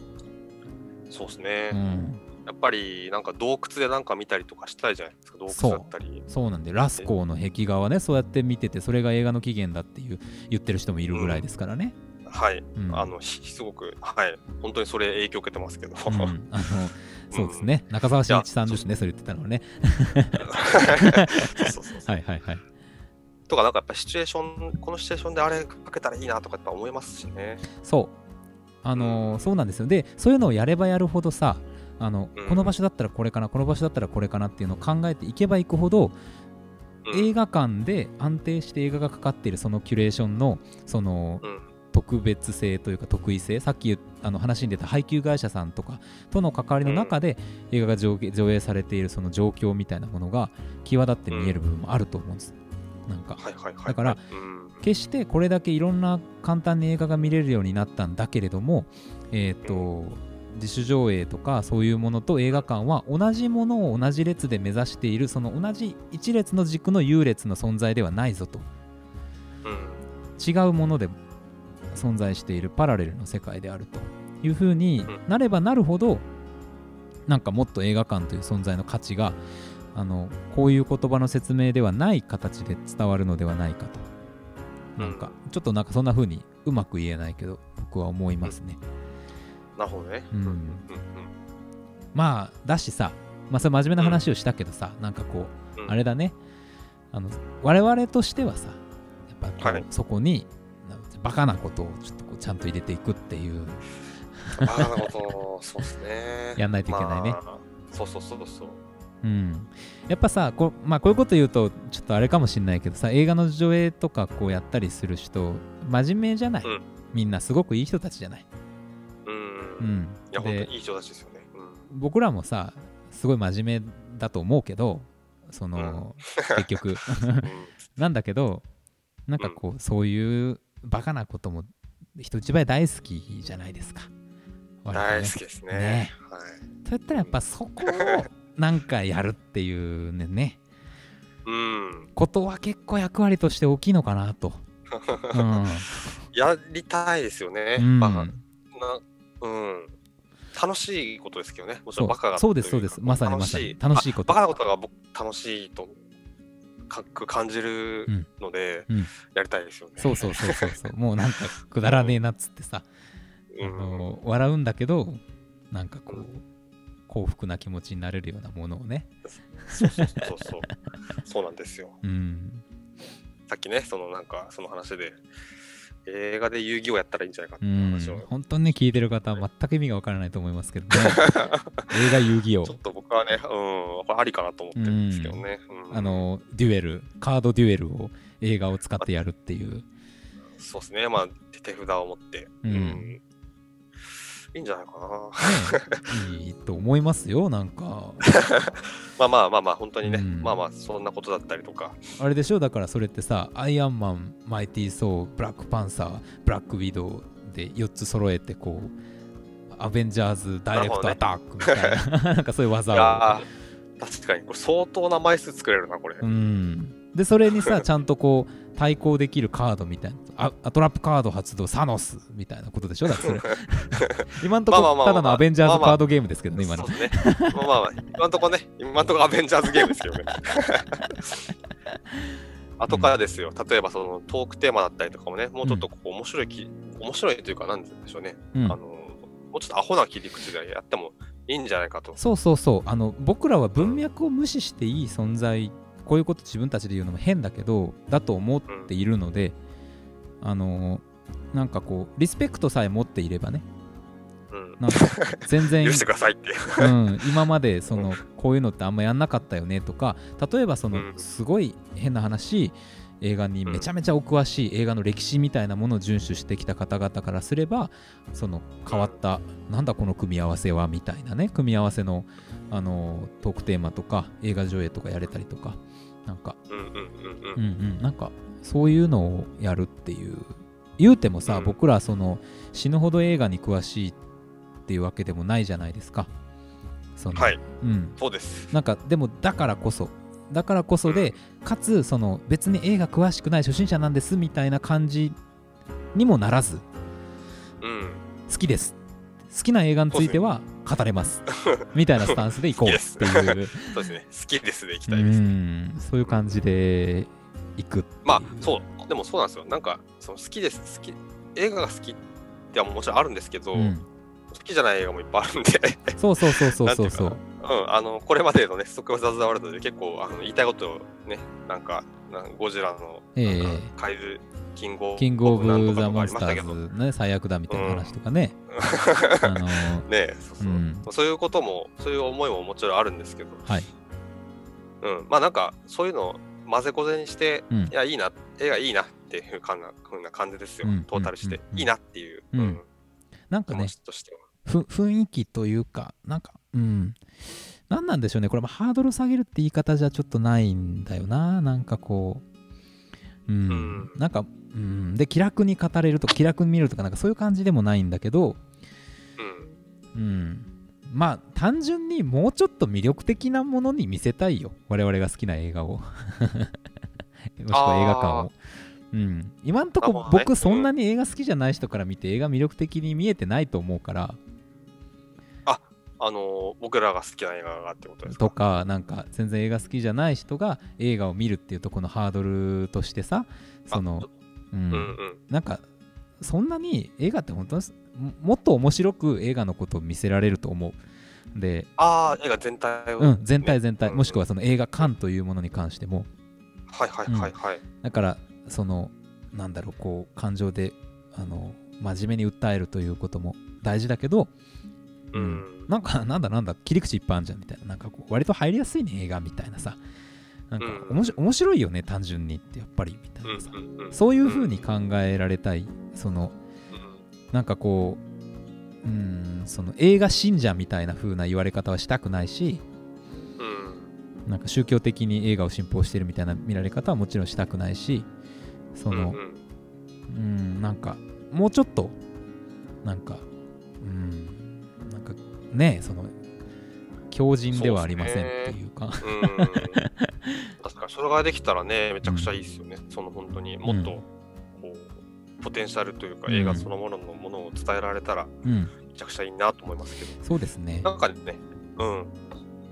そうですね、うん。やっぱりなんか洞窟でなんか見たりとかしたいじゃないですか。洞窟だったり。そう。なんでラスコーの壁画はねそうやって見ててそれが映画の起源だっていう言ってる人もいるぐらいですからね。はい、うん。あのひすごくはい。本当にそれ影響を受けてますけど、うん。あの そうですね、中澤慎一さんですねそれ言ってたのはね。はいはいはい。とかなんかやっぱシチュエーションこのシチュエーションであれかけたらいいなとかやっぱ思いますしね。そう。あのーそうなんですよ。で、そういうのをやればやるほどさ、あのうん。この場所だったらこれかな、この場所だったらこれかなっていうのを考えていけばいくほど、うん。映画館で安定して映画がかかっているそのキュレーションのそのうん。特別性というか特異性さっきあの話に出た配給会社さんとかとの関わりの中で映画が上映上映されているその状況みたいなものが際立って見える部分もあると思うんです。なんか。はいはいはい。だからうん決してこれだけいろんな簡単に映画が見れるようになったんだけれども、えー、と自主上映とかそういうものと映画館は同じものを同じ列で目指しているその同じ一列の軸の優劣の存在ではないぞと。違うもので存在しているパラレルの世界であると。いうふうになればなるほどなんかもっと映画館という存在の価値があのこういう言葉の説明ではない形で伝わるのではないかと。なんかちょっとなんかそんな風にうまく言えないけど僕は思いますね。なるほどね。うん。うんうんまあだしさ、まあ、それ真面目な話をしたけどさ、なんかこううん。あれだね。あの我々としてはさやっぱこう、はい。そこにバカなことをちょっとこうちゃんと入れていくっていうああなるほどそうですね。やんないといけないね。まあそうそうそうそううん、やっぱさこ,、まあ、こういうこと言うとちょっとあれかもしんないけどさ映画の上映とかこうやったりする人真面目じゃない、うん。みんなすごくいい人たちじゃない、うん。うん、いや本当でにいい人たちですよね。うん。僕らもさすごい真面目だと思うけどその、結局。うん。なんだけどなんかこう、そういうバカなことも人一倍大好きじゃないですか。ね大好きですね。ね。はい。といったらやっぱそこを なんかやるっていうね。ねうん。ことは結構役割として大きいのかなと。うん。やりたいですよね。うん。バカ。なうん。楽しいことですけどね。もちろんバカがそうですそうです。まさにまさに。楽しいこと。あバカなことが僕楽しいとか感じるので、うん。うん。やりたいですよね。そうそうそうそうそう。もうなんかくだらねえなっつってさ、あうん。の笑うんだけどなんかこう幸福な気持ちになれるようなものをね。そうそうそうそう。そうなんですよ。うん。さっきねそのなんかその話で映画で遊戯王やったらいいんじゃないかって話を、本当にね聞いてる方は全く意味がわからないと思いますけどね。映画遊戯王。ちょっと僕はね、うん、これありかなと思ってるんですけどね。うん。あのデュエルカードデュエルを映画を使ってやるっていう。そうですね、まあ、手札を持って、うんいいんじゃないかな。ねいいと思いますよ なんか。まあまあまあまあ、本当にね、うん。まあまあ、そんなことだったりとか、あれでしょ？だからそれってさアイアンマンマイティー・ソーブラック・パンサーブラック・ウィドウで4つ揃えてこうアベンジャーズ・ダイレクト・アタックみたいな。なんかそういうい技を確かに、これ相当な枚数作れるな、これ。うん。でそれにさ ちゃんとこう対抗できるカードみたいな。あアトラップカード発動サノスみたいなことでしょ？だそれ。今んとこただのアベンジャーズカードゲームですけどね今の。ね。まあまあ。まあ、今んとこね、今んとこアベンジャーズゲームですけどね。後からですよ、例えばそのトークテーマだったりとかもね、もうちょっとこう面白いき、面白いというか、なんでしょうね、うん。あの、もうちょっとアホな切り口でやってもいいんじゃないかと。そうそうそう。あの僕らは文脈を無視していい存在こういうこと自分たちで言うのも変だけどだと思っているので、あのなんかこうリスペクトさえ持っていればねうん。なんか全然許してくださいって。いう。うん、今までそのこういうのってあんまやんなかったよねとか例えばそのうん。すごい変な話映画にめちゃめちゃお詳しい映画の歴史みたいなものを遵守してきた方々からすればその変わったなんだこの組み合わせはみたいなね組み合わせのあのトークテーマとか映画上映とかやれたりとかなんか。うんうんうんううんん。うん。なんかそういうのをやるっていう。言うてもさ、うん。僕らその死ぬほど映画に詳しいっていうわけでもないじゃないですか。そのはい、うん、そうです。なんかでもだからこそだからこそで、かつその別に映画詳しくない初心者なんですみたいな感じにもならずうん。好きです好きな映画については語れますみたいなスタンスでいこうっていう そうですね。好きですでいきうたいです。んそういう感じでいくまあ、そう。でもそうなんですよ。なんか、その好きです。好き。映画が好きってはもちろんあるんですけど、うん、好きじゃない映画もいっぱいあるんで、そうそうそうそうそうそうううん、あの、これまでのね、ストックオブザズワールドで結構あの言いたいことをね、なんか、なんゴジラの、ええなんか怪獣、キングオブキングオブ・ザ・モンスターズね最悪だみたいな話とかね、あのー ねそうそう、うん。そういうことも、そういう思いももちろんあるんですけど、はい。うん、まあなんか、そういうのを混ぜこぜにして、うん。いや、いいな、映画いいなっていうかんなふうな感じですよ、うん。トータルして、いいなっていう、うん。なんか気ね。ふ雰囲気というかなんかうん。何なんでしょうね。これもハードル下げるって言い方じゃちょっとないんだよな。なんかこううん、うん。なんかうん。で気楽に語れるとか気楽に見るとかなんかそういう感じでもないんだけどうん。うんまあ単純にもうちょっと魅力的なものに見せたいよ。我々が好きな映画を。もしくは映画館を。うん、今んとこ僕そんなに映画好きじゃない人から見て映画魅力的に見えてないと思うから。あのー僕らが好きな映画がってことですか？とかなんか全然映画好きじゃない人が映画を見るっていうとこのハードルとしてさそのううんんうん。なんかそんなに映画って本当にももっと面白く映画のことを見せられると思うで、ああ映画全体を、うん、全体全体。うん。もしくはその映画館というものに関しても。はいはいはいはい、だからそのなんだろうこう感情であの真面目に訴えるということも大事だけどうん。うん。なんかなんだなんだ切り口いっぱいあるじゃんみたいな。なんかこう割と入りやすいね映画みたいなさなんか面白いよね単純にってやっぱりみたいなさ。そういう風に考えられたい。そのなんかこううんその映画信者みたいな風な言われ方はしたくないしうん。なんか宗教的に映画を信奉してるみたいな見られ方はもちろんしたくないしそのうんなんかもうちょっとなんかうんなんかねその強靭ではありませんっていうか。うん。確かにそれができたらねめちゃくちゃいいですよね、その本当に。もっとこうポテンシャルというか、うん。映画そのもののものを伝えられたらうん。めちゃくちゃいいなと思いますけど。そうですね。なんかねうん。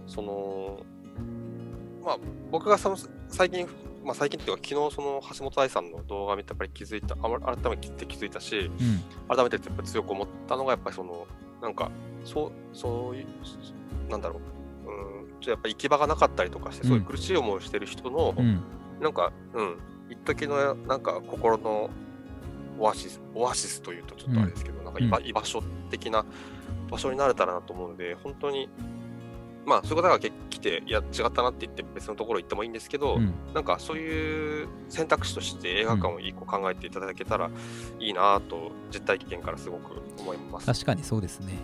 そのまあ僕がその最近まあ最近っていうか昨日その橋本愛さんの動画見てやっぱり気づいた改めて気づいたしうん。改めてやっぱ強く思ったのがやっぱりそのなんかそうそういうなんだろう。うんちょっとやっぱり行き場がなかったりとかして、うん。そういう苦しい思いをしてる人の、うん。なんかうん。一時のなんか心のオアシスオアシスというとちょっとあれですけど、なんか居場居場所的な場所になれたらなと思うので本当にまあそういう方がけ来ていや違ったなって言って別のところ行ってもいいんですけど、うん。なんかそういう選択肢として映画館を一個考えていただけたらいいなと実体験からすごく思います。確かにそうですね。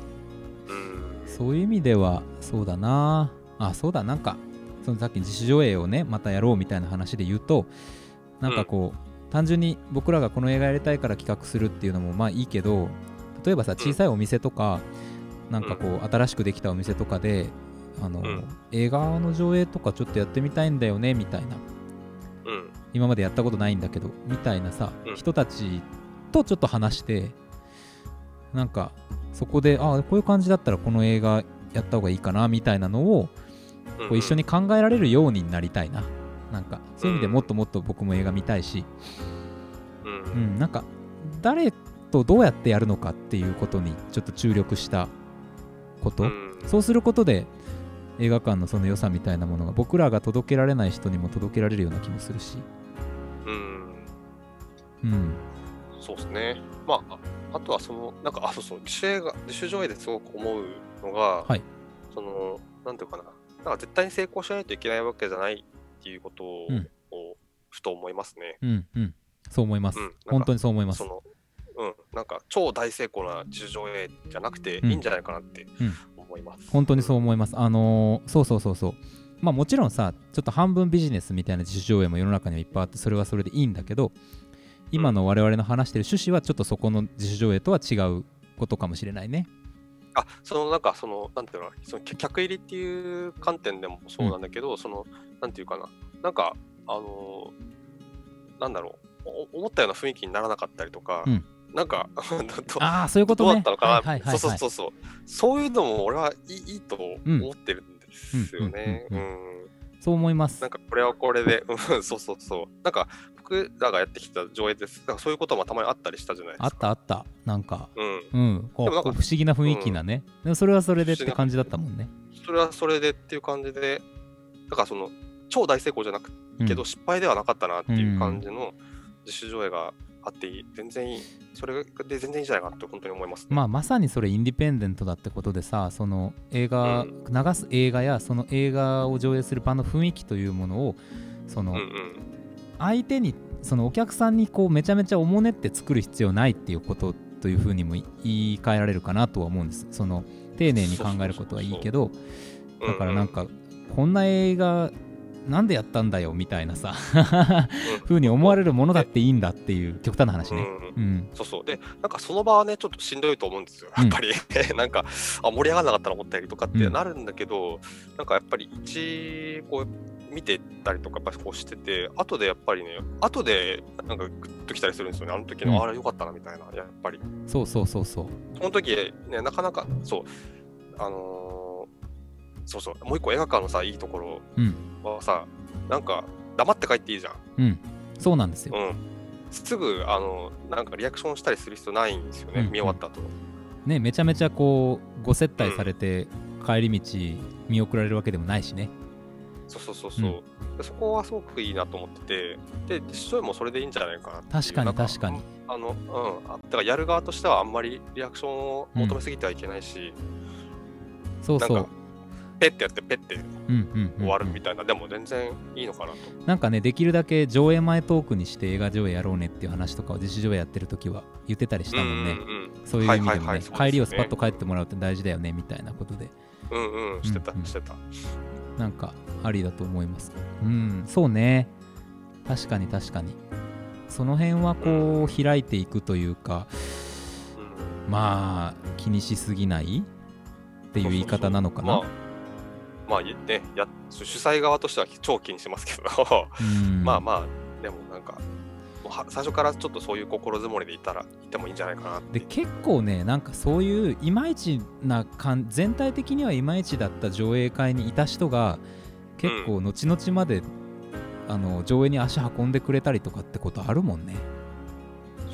うん。そういう意味ではそうだなあそうだなんかそのさっき自主上映をねまたやろうみたいな話で言うとなんかこう、単純に僕らがこの映画やりたいから企画するっていうのもまあいいけど例えばさ小さいお店とか、なんかこう新しくできたお店とかであの、うん。映画の上映とかちょっとやってみたいんだよねみたいな。うん。今までやったことないんだけどみたいなさ、うん。人たちとちょっと話してなんかそこでああこういう感じだったらこの映画やった方がいいかなみたいなのをこう一緒に。に考えられるようになりたいな。なんかそういう意味でもっともっと僕も映画見たいし、うん。なんか誰とどうやってやるのかっていうことにちょっと注力したこと、うん。そうすることで映画館のその良さみたいなものが僕らが届けられない人にも届けられるような気もするし、うん。うん、そうですね。まあ、ああとはその、なんか、あ、そうそう、自主映画、自主上映ですごく思うのが、はい。その、なんていうかな、なんか絶対に成功しないといけないわけじゃないっていうことを、うんふと思いますね。うん、うん、そう思います。うん本当にそう思いますそ。の、うん、なんか超大成功な自主上映じゃなくてうんいいんじゃないかなってうん思います。本当にそう思います。あのーそうそうそうそう。まあもちろんさ、ちょっと半分ビジネスみたいな自主上映も世の中にはいっぱいあって、それはそれでいいんだけど、今の我々の話してる趣旨はちょっとそこの自主上映とは違うことかもしれないね。あそのなんかそのなんていうのその客入りっていう観点でもそうなんだけど、そのなんていうかななんかあのーなんだろうお思ったような雰囲気にならなかったりとか、うん。なんか どああ、そういうことね。どうだったのかな、はいはいそうそうそうそう。そういうのも俺はいいいいと思ってるんですよね。ううんんそう思いますなん。かこれはこれで、うんそうそうそう。なんか僕らがやってきた上映です。なんかそういうこともたまにあったりしたじゃないですか。あったあった。なんか、うん。うん、こうでもなんかこう不思議な雰囲気なね。でもそれはそれでって感じだったもんね。それはそれでっていう感じで、だからその超大成功じゃなくうんけど失敗ではなかったなっていう感じの自主上映があっていい、全然いい。それで全然いいんじゃないかなって本当に思います、ね。まあ、まさにそれインディペンデントだってことでさその映画、うん流す映画やその映画を上映する場の雰囲気というものをその、うんうん。相手にそのお客さんにこうめちゃめちゃおもねって作る必要ないっていうことというふうにも言い換えられるかなとは思うんですその丁寧に考えることはいいけどだからなんかこんな映画なんでやったんだよみたいなさふうに思われるものだっていいんだっていう極端な話ね。うんうんうんそうそう。で、なんかその場はね、ちょっとしんどいと思うんですよ。やっぱり、なんか、あ、盛り上がらなかったら思ったりとかってうんなるんだけど、なんかやっぱり一、こう、見てたりとか、やっぱりこうしてて、後でやっぱりね、後で、なんかグッときたりするんですよね。あの時の、うんあれよかったな、みたいな、やっぱり。そうそうそうそう。その時、ね、なかなか、そう、あのーそうそう、もう一個映画館のさ、いいところうんはさ、なんか、黙って帰っていいじゃん。うんそうなんですよ。うん。すぐ、あの、なんかリアクションしたりする必要ないんですよね、うん見終わった後。ねめちゃめちゃこうご接待されて帰り道見送られるわけでもないしね。そうそうそうそう、でそこはすごくいいなと思ってて、で、実証もそれでいいんじゃないかな確かに確かに。あの、うん。あだからやる側としてはあんまりリアクションを求めすぎてはいけないし、そうそうなんか。ペッてやってペッて終わるみたいな、でも全然いいのかなと。なんかねできるだけ上映前トークにして映画上映やろうねっていう話とかを自主上映やってる時は言ってたりしたもんね。うんそういう意味でもね、はいはいはい。ね。帰りをスパッと帰ってもらうって大事だよねみたいなことで。うんうん、してたうんうん、してた。なんかありだと思います。うんそうね。確かに確かに。その辺はこう開いていくというかうん。まあ気にしすぎないっていう言い方なのかな。そうそうそうまあ、まあねや、主催側としては超気にしますけど、うん。まあまあ、でもなんか、最初からちょっとそういう心づもりでいたら、いてもいいんじゃないかなって。で結構ねなんかそういういまいちな感全体的にはいまいちだった上映会にいた人が結構後々まで、あの上映に足運んでくれたりとかってことあるもんね。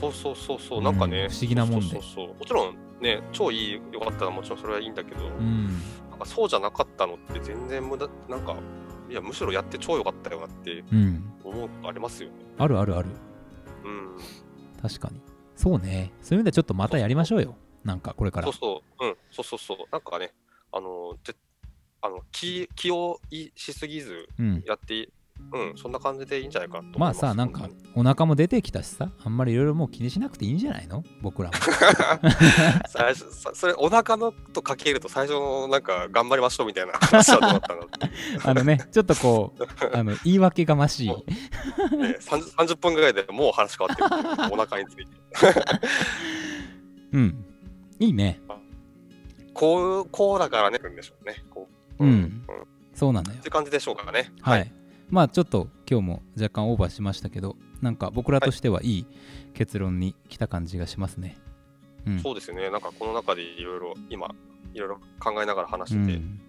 そうそうそうそう、なんかね、うん不思議なもんで。そうそうそうもちろんね、超いい、よかったらもちろんそれはいいんだけど、うん、なんかそうじゃなかったのって全然無駄、なんか、いや、むしろやって超良かったよなってうん、思うありますよね。あるあるある。うん。確かに。そうね。そういう意味ではちょっとまたやりましょうよ。なんかこれから。そうそう、うん、そうそうそう、なんかね、あの、ぜあの気気をいしすぎずうん。やって、うん、そんな感じでいいんじゃないかなと思いまあ。さなんかお腹も出てきたしさ。あんまりいろいろもう気にしなくていいんじゃないの？僕らも。最初さそれ、お腹のとかけると、最初のなんか、頑張りましょうみたいな話はどうだったの。っ てあのねちょっとこう あの言い訳がましい。もね 30, 30分ぐらいでもう話変わってるお腹について。うん。いいね。こう、こうだからね、来るんでしょうね。こう。うん。うん。っそうなのよ。て感じでしょうかね。はい、。まあちょっと今日も若干オーバーしましたけどなんか僕らとしてはいい結論に来た感じがしますね、うんそうですよね。なんかこの中でいろいろ今、いろいろ考えながら話してて、うん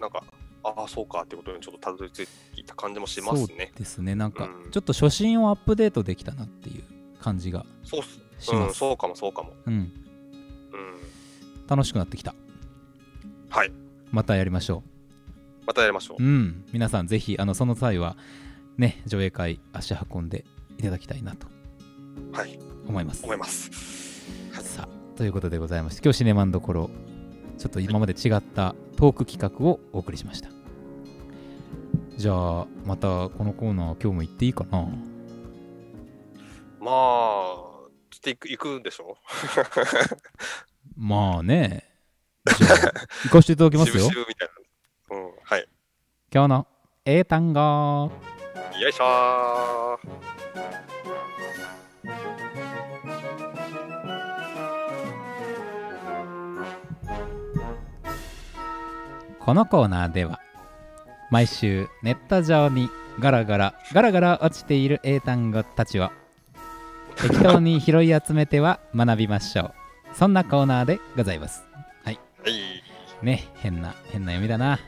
なんか、ああ、そうかってことにちょっとたどり着いた感じもしますね。ですねなんかうんちょっと初心をアップデートできたなっていう感じがします、うん、そうかもそうかも。うん、うん。楽しくなってきたはい。またやりましょまたやりましょうう。うん皆さんぜひあのその際はね上映会足運んでいただきたいなとはい。思います思います。さあということでございまして今日シネマンどころちょっと今まで違ったトーク企画をお送りしましたじゃあまたこのコーナー今日も行っていいかな？まあ、ちょっと行く行くんでしょ？まあね行かせていただきますよ 渋々みたいな。今日の英単語。よいしょ。ー。このコーナーでは毎週ネット上にガラガラガラガラ落ちている英単語たちを適当に拾い集めては学びましょう。そんなコーナーでございます。はい。ね変な変な読みだな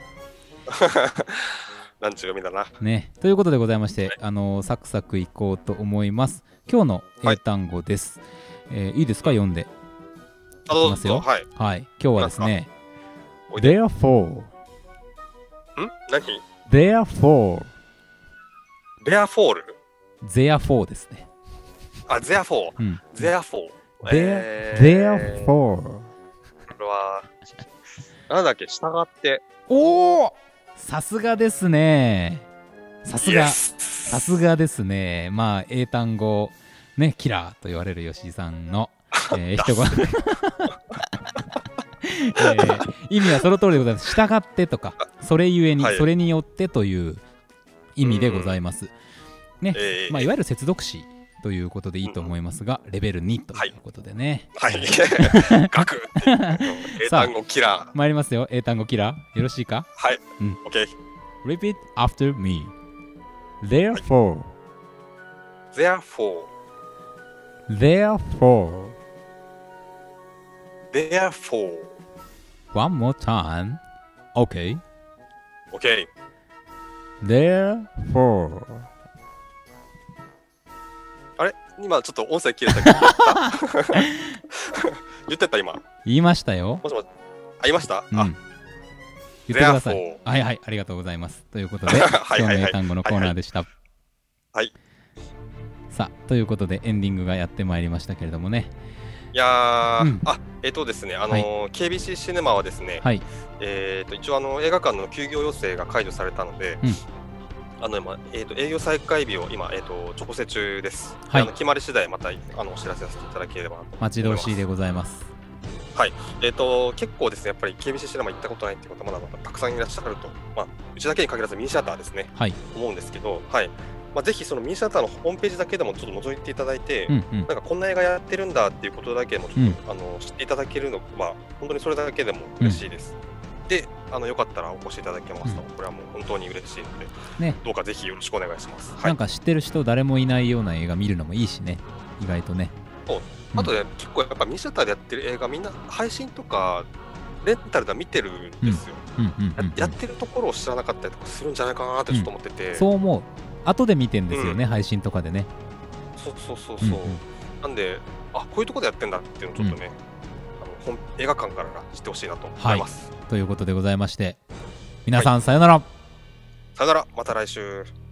なんちゅう読みだな。ね。ということでございまして、あのサクサクいこうと思います。今日の英単語です、えーいいですか？読んで。あ、どいうきますよ。はい。はい。今日はですねおいで。ん？therefore 何？Therefore therefore therefore ですね。あ、ゼアフォー。うん。ゼアフォー。there えー。Therefore これは、なんだっけ、従って。おおさすがですね。さすが。さすがですね。まあ英単語ねキラーと言われる吉井さんの、えー、人が えー意味はその通りでございます。従ってとかそれゆえに、はい。それによってという意味でございます、えー。まあ、いわゆる接続詞ということでいいと思いますが、レベル2ということでね、はい。ガク英単語キラー。参りますよ英単語キラーよろしいかはい。うんオッケー。Repeat after me Therefore Therefore, Therefore therefore, One more time OK OK。Therefore 今ちょっと音声切れたけど、言ってた今。も言いましたよ。しもし、あ、言いました、うん。あ、言ってください。はいはいありがとうございます。ということで はいはいはい。今日の英単語のコーナーでした。はい。さあということでエンディングがやってまいりましたけれどもね。いやー、うん。あ、えっ、とですね、あのー KBC シネマはですね、はい。えっ、と、一応あの映画館の休業要請が解除されたので、うんあの今、えー、と営業再開日を今、えー、と調整中です。ではい。あの決まり次第またあのお知らせさせていただければ待ち遠しいでございます。えー、と結構ですね、やっぱり KBC シネマ行ったことないっていう方まだまだたくさんいらっしゃると、まあ、うちだけに限らずミニシアターですね、はい。思うんですけど、はい。まあ、ぜひそのミニシアターのホームページだけでもちょっと覗いていただいて、うんうん。なんかこんな映画やってるんだっていうことだけでもちょっと、あの知っていただけるのは、本当にそれだけでも嬉しいです。で、あのよかったらお越しいただけますと、うん。これはもう本当に嬉しいので、ね。どうかぜひよろしくお願いします。はないん、か知ってる人誰もいないような映画見るのもいいしね。意外とね。う。ん。あとね、結構やっぱミニシアターでやってる映画、みんな配信とか、レンタルでは見てるんですよ。うんうんうんうん。ややってるところを知らなかったりとかするんじゃないかなってちょっと思ってて、そう思う後で見てんですよね、配信とかでね。そうそうそうそう、うんうん。なんで、あこういうところでやってんだっていうのをちょっとね、映画館から知ってほしいなと思います。ということでございまして皆さんさよならさよなら、また来週。